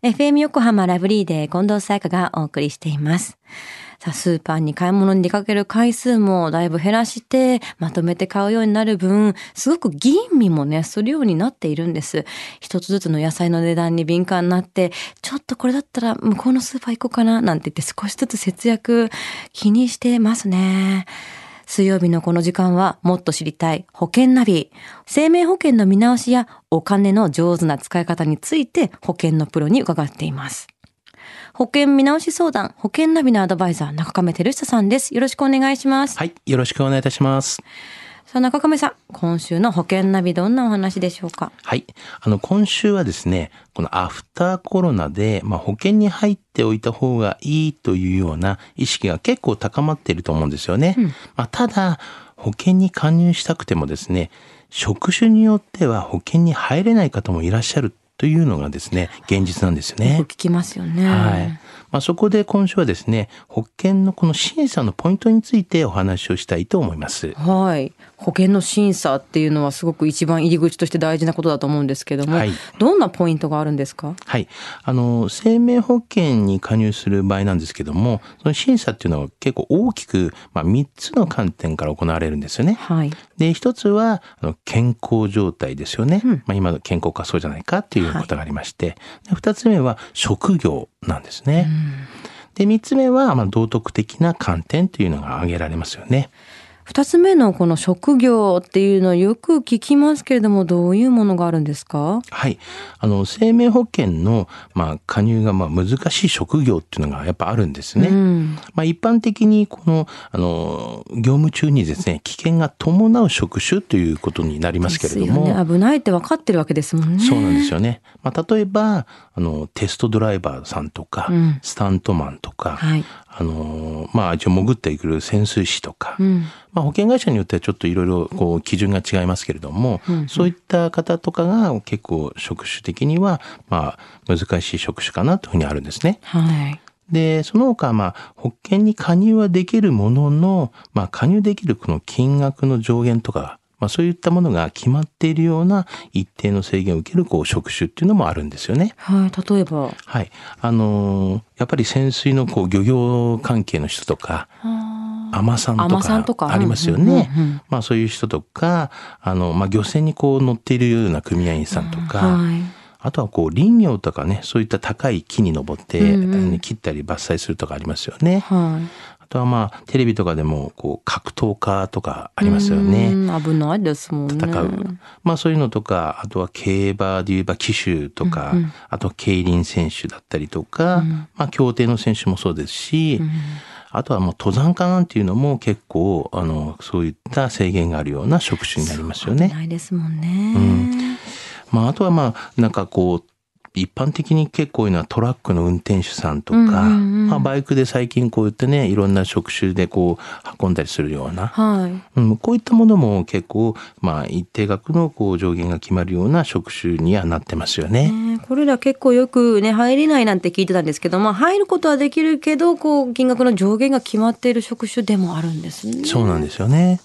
FM 横浜ラブリーで近藤沙耶香がお送りしています。さあ、スーパーに買い物に出かける回数もだいぶ減らして、まとめて買うようになる分、すごく吟味もね、するようになっているんです。一つずつの野菜の値段に敏感になって、ちょっとこれだったら向こうのスーパー行こうかな、なんて言って少しずつ節約気にしてますね。水曜日のこの時間はもっと知りたい保険ナビ。生命保険の見直しやお金の上手な使い方について保険のプロに伺っています。保険見直し相談、保険ナビのアドバイザー、中亀照久さんです。よろしくお願いします。はい、よろしくお願いいたします。さあ、中亀さん、今週の保険ナビどんなお話でしょうか？はい。あの、今週はですね、このアフターコロナで、まあ、保険に入っておいた方がいいというような意識が結構高まっていると思うんですよね。まあ、ただ、保険に加入したくてもですね、職種によっては保険に入れない方もいらっしゃるというのがですね、現実なんですよねよく。聞きますよね。はい。まあ、そこで今週はですね、保険のこの審査のポイントについてお話をしたいと思います。はい。保険の審査っていうのはすごく一番入り口として大事なことだと思うんですけども、はいどんなポイントがあるんですか？はい。あの、生命保険に加入する場合なんですけども、その審査っていうのは結構大きく、まあ、3つの観点から行われるんですよね。はい。で、一つは、あの健康状態ですよね。まあ、今の健康かそうじゃないかっていうことがありまして、で二つ目は職業なんですね。で、三つ目は、まあ、道徳的な観点というのが挙げられますよね。二つ目のこの職業っていうのをよく聞きますけれども、どういうものがあるんですか？はい。あの、生命保険の、まあ、加入が、まあ、難しい職業っていうのがやっぱあるんですね。うん。まあ、一般的にこの、あの、業務中にですね、危険が伴う職種ということになりますけれども、ね。危ないって分かってるわけですもんね。そうなんですよね。まあ、例えば、あの、テストドライバーさんとか、うんスタントマンとか、はい。あの、まあ、一応潜ってくる潜水士とか、うん。まあ、保険会社によってはちょっといろいろこう基準が違いますけれども、そういった方とかが結構職種的には、まあ、難しい職種かなというふうにあるんですね。はい。で、その他、まあ、保険に加入はできるものの、まあ、加入できるこの金額の上限とか、まあ、そういったものが決まっているような一定の制限を受ける、こう、職種っていうのもあるんですよね。はい。例えば。はい。あのーやっぱり潜水の、こう、漁業関係の人とか、海さんと海女さんとかかありますようんうんねうんうん。まあ、そういう人とか、あの、まあ、漁船にこう乗っているような組合員さんとか、はい。あとはこう林業とかね、そういった高い木に登って、うんうん切ったり伐採するとかありますよね。はい。あとはまあテレビとかでもこう格闘家とかありますよね。うん危ないですもんね。戦う。まあそういうのとか、あとは競馬で言えば騎手とか、あとは競輪選手だったりとか、まあ競艇の選手もそうですし、あとはもう登山家なんていうのも結構、あの、そういった制限があるような職種になりますよね。ないですもんね。まあ、あとはまあ、なんかこう、一般的に結構多いのはトラックの運転手さんとか、まあ、バイクで最近こういったね、いろんな職種でこう運んだりするような、はい。うん、こういったものも結構、まあ、一定額のこう上限が決まるような職種にはなってますよね。ねこれら結構よくね、入れないなんて聞いてたんですけど、まあ入ることはできるけど、こう、金額の上限が決まっている職種でもあるんですね。そうなんですよね。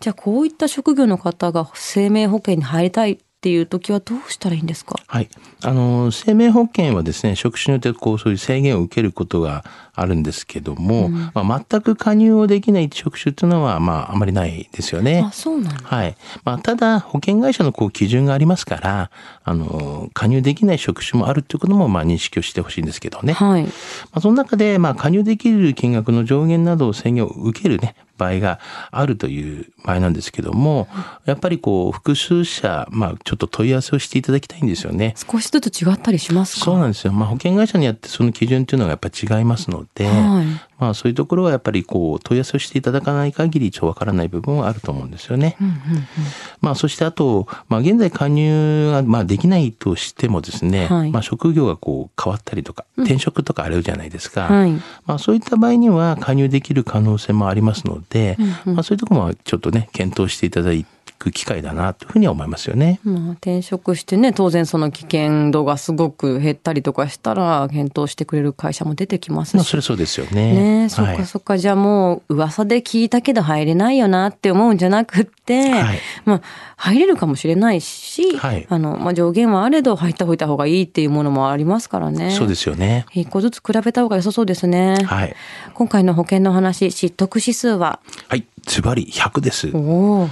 じゃあこういった職業の方が生命保険に入りたいっていう時はどうしたらいいんですか？はい。あの、生命保険はですね、職種によってこう、そういう制限を受けることがあるんですけども、まあ、全く加入をできない職種っていうのは、まあ、あまりないですよねあ、。そうなんだ。はい。まあ、ただ、保険会社のこう基準がありますから、あの、加入できない職種もあるということも、まあ、認識をしてほしいんですけどね。はい。まあ、その中で、まあ、加入できる金額の上限などを制限を受けるね、場合があるという場合なんですけども、やっぱりこう、複数社、まあ、ちょっと問い合わせをしていただきたいんですよね。少しずつ違ったりしますか？そうなんですよ。まあ、保険会社によってその基準っていうのがやっぱり違いますので、はいまあ、そういうところはやっぱりこう、問い合わせをしていただかない限り、ちょっとわからない部分はあると思うんですよね。うんうんうんまあ、そしてあと、まあ、現在加入が、まあ、できないとしてもですね、はいまあ、職業がこう、変わったりとか、転職とかあるじゃないですか。はい。まあ、そういった場合には加入できる可能性もありますので、まあ、そういうところもちょっとね、検討していただく機会だなというふうには思いますよね。まあ、転職してね、当然その危険度がすごく減ったりとかしたら、検討してくれる会社も出てきますし。まあ、それそうですよね。ねそっかそっか、はい、じゃあもう噂で聞いたけど入れないよなって思うんじゃなくって、はい、まあ、入れるかもしれないし、はい、あの、まあ、上限はあれど入った方が方がいいっていうものもありますからね。そうですよね。一個ずつ比べた方が良さそうですね。はい。今回の保険の話、知得指数は？はい、ズバリ100です。お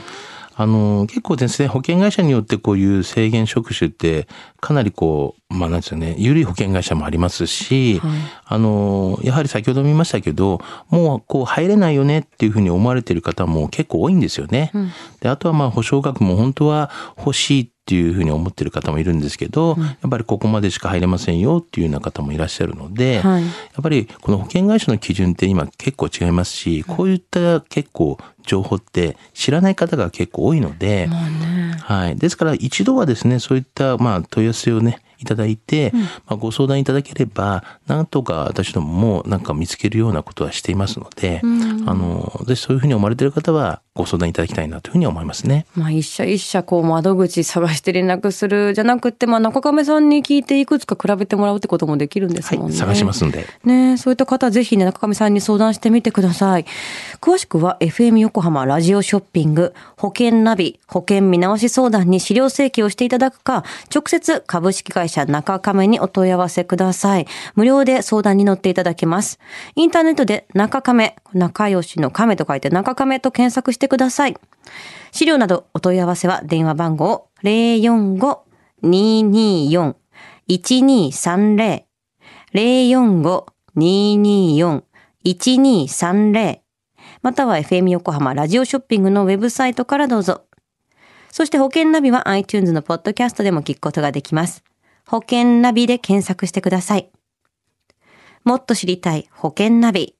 あの、結構ですね、保険会社によってこういう制限職種って、かなりこう、まあなんですよね、緩い保険会社もありますし、はい、あの、やはり先ほども言いましたけど、もうこう入れないよねっていうふうに思われている方も結構多いんですよね。うん、で、あとはまあ保証額も本当は欲しいっていうふうに思ってる方もいるんですけど、うん、やっぱりここまでしか入れませんよっていうような方もいらっしゃるので、はい、やっぱりこの保険会社の基準って今結構違いますし、こういった結構情報って知らない方が結構多いので、ね、はい。ですから一度はですね、そういったまあ問い合わせをね、いただいて、うん、まあ、ご相談いただければ、なんとか私どももなんか見つけるようなことはしていますので、うん、あの、ぜひそういうふうに思われている方は、ご相談いただきたいなというふうに思いますね。まあ、一社一社こう窓口探して連絡するじゃなくて、まあ、中亀さんに聞いていくつか比べてもらうってこともできるんですもんね。はい、探しますんで。ねそういった方ぜひね、中亀さんに相談してみてください。詳しくは FM 横浜ラジオショッピング、保険ナビ、保険見直し相談に資料請求をしていただくか、直接株式会社中亀にお問い合わせください。無料で相談に乗っていただけます。インターネットで中亀、仲良しの亀と書いて中亀と検索してください。資料などお問い合わせは電話番号045-224-1230 045-224-1230または FM 横浜ラジオショッピングのウェブサイトからどうぞ。そして保険ナビは iTunes のポッドキャストでも聞くことができます。保険ナビで検索してください。もっと知りたい保険ナビ。